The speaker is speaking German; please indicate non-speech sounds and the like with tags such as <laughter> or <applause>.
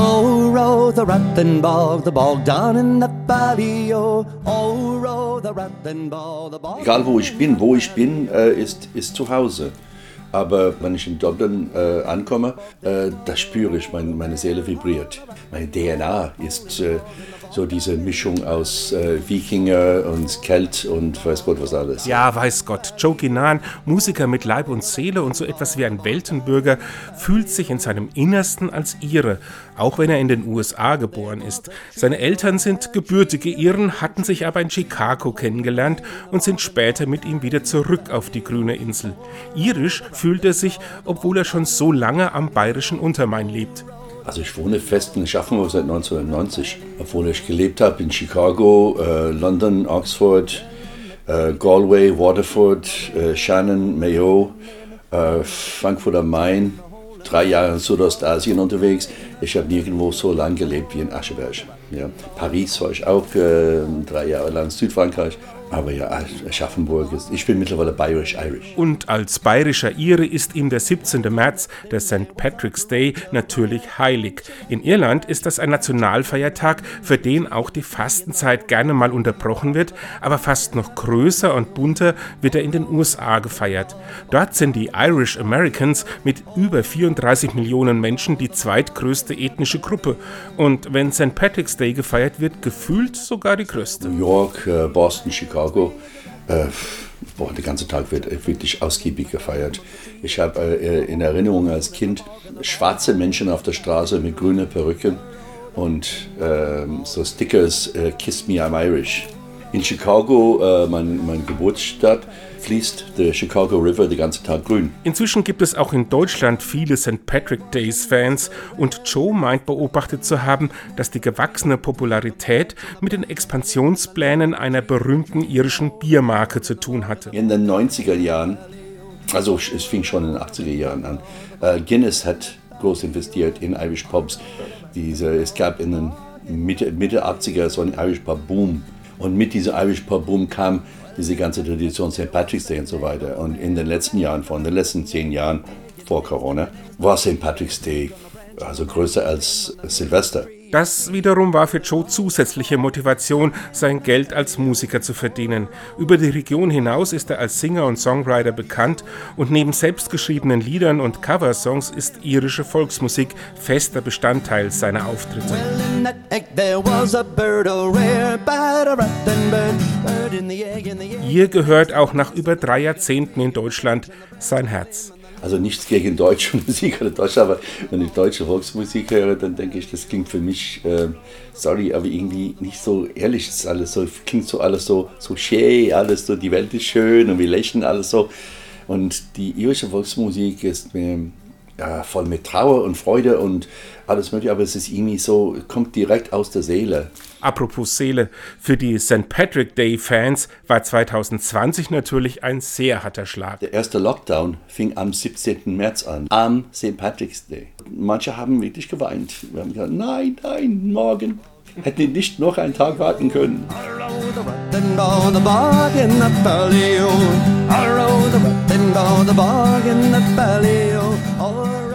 Oh, the rattling ball, the ball down in the valley. Oh, the rattling ball, the ball. Egal wo ich bin, wo ich bin, äh, ist, ist zu Hause. Aber wenn ich in Dublin äh, ankomme, äh, da spüre ich, mein, meine Seele vibriert. Meine DNA ist äh, so diese Mischung aus äh, Wikinger und Kelt und weiß Gott was alles. Ja, weiß Gott. Joe Ginan, Musiker mit Leib und Seele und so etwas wie ein Weltenbürger, fühlt sich in seinem Innersten als Ire, auch wenn er in den USA geboren ist. Seine Eltern sind gebürtige Iren, hatten sich aber in Chicago kennengelernt und sind später mit ihm wieder zurück auf die grüne Insel. Irisch fühlt er sich, obwohl er schon so lange am bayerischen Untermain lebt. Also ich wohne fest in Schaffenburg seit 1990, obwohl ich gelebt habe in Chicago, äh, London, Oxford, äh, Galway, Waterford, äh, Shannon, Mayo, äh, Frankfurt am Main, drei Jahre in Südostasien unterwegs. Ich habe nirgendwo so lange gelebt wie in Ascheberg. Ja. Paris war ich auch äh, drei Jahre lang, Südfrankreich. Aber ja, Aschaffenburg ist, ich bin mittlerweile bayerisch-irisch. Und als bayerischer Ire ist ihm der 17. März, der St. Patrick's Day, natürlich heilig. In Irland ist das ein Nationalfeiertag, für den auch die Fastenzeit gerne mal unterbrochen wird, aber fast noch größer und bunter wird er in den USA gefeiert. Dort sind die Irish Americans mit über 34 Millionen Menschen die zweitgrößte ethnische Gruppe. Und wenn St. Patrick's Day gefeiert wird, gefühlt sogar die größte. New York, äh, Boston, Chicago. Chicago. Äh, boah, der ganze Tag wird wirklich ausgiebig gefeiert. Ich habe äh, in Erinnerung als Kind schwarze Menschen auf der Straße mit grünen Perücken und äh, so Stickers, äh, Kiss Me, I'm Irish. In Chicago, äh, mein, mein Geburtsstadt, fließt der Chicago River den ganzen Tag grün. Inzwischen gibt es auch in Deutschland viele St. Patrick Days Fans und Joe meint beobachtet zu haben, dass die gewachsene Popularität mit den Expansionsplänen einer berühmten irischen Biermarke zu tun hatte. In den 90er Jahren, also es fing schon in den 80er Jahren an, äh, Guinness hat groß investiert in Irish Pubs. Diese, es gab in den Mitte, Mitte 80er so einen Irish Pub Boom und mit diesem Irish Pub Boom kam diese ganze Tradition St. Patrick's Day und so weiter. Und in den letzten Jahren, von den letzten zehn Jahren vor Corona, war St. Patrick's Day also größer als Silvester. Das wiederum war für Joe zusätzliche Motivation, sein Geld als Musiker zu verdienen. Über die Region hinaus ist er als Singer und Songwriter bekannt und neben selbstgeschriebenen Liedern und Coversongs ist irische Volksmusik fester Bestandteil seiner Auftritte. Ihr gehört auch nach über drei Jahrzehnten in Deutschland sein Herz. Also nichts gegen deutsche <laughs> Musik oder Deutsch, aber wenn ich deutsche Volksmusik höre, dann denke ich, das klingt für mich, äh, sorry, aber irgendwie nicht so ehrlich. Das ist alles so, klingt so alles so, so schön, alles so, die Welt ist schön und wir lächeln alles so. Und die irische Volksmusik ist mir ja, voll mit Trauer und Freude und alles mögliche, aber es ist irgendwie so, kommt direkt aus der Seele. Apropos Seele, für die St. Patrick Day Fans war 2020 natürlich ein sehr harter Schlag. Der erste Lockdown fing am 17. März an, am St. Patrick's Day. Manche haben wirklich geweint. Wir haben gesagt, nein, nein, morgen. Hätten die nicht noch einen Tag warten können. I rode the in the bargain, the valley, oh,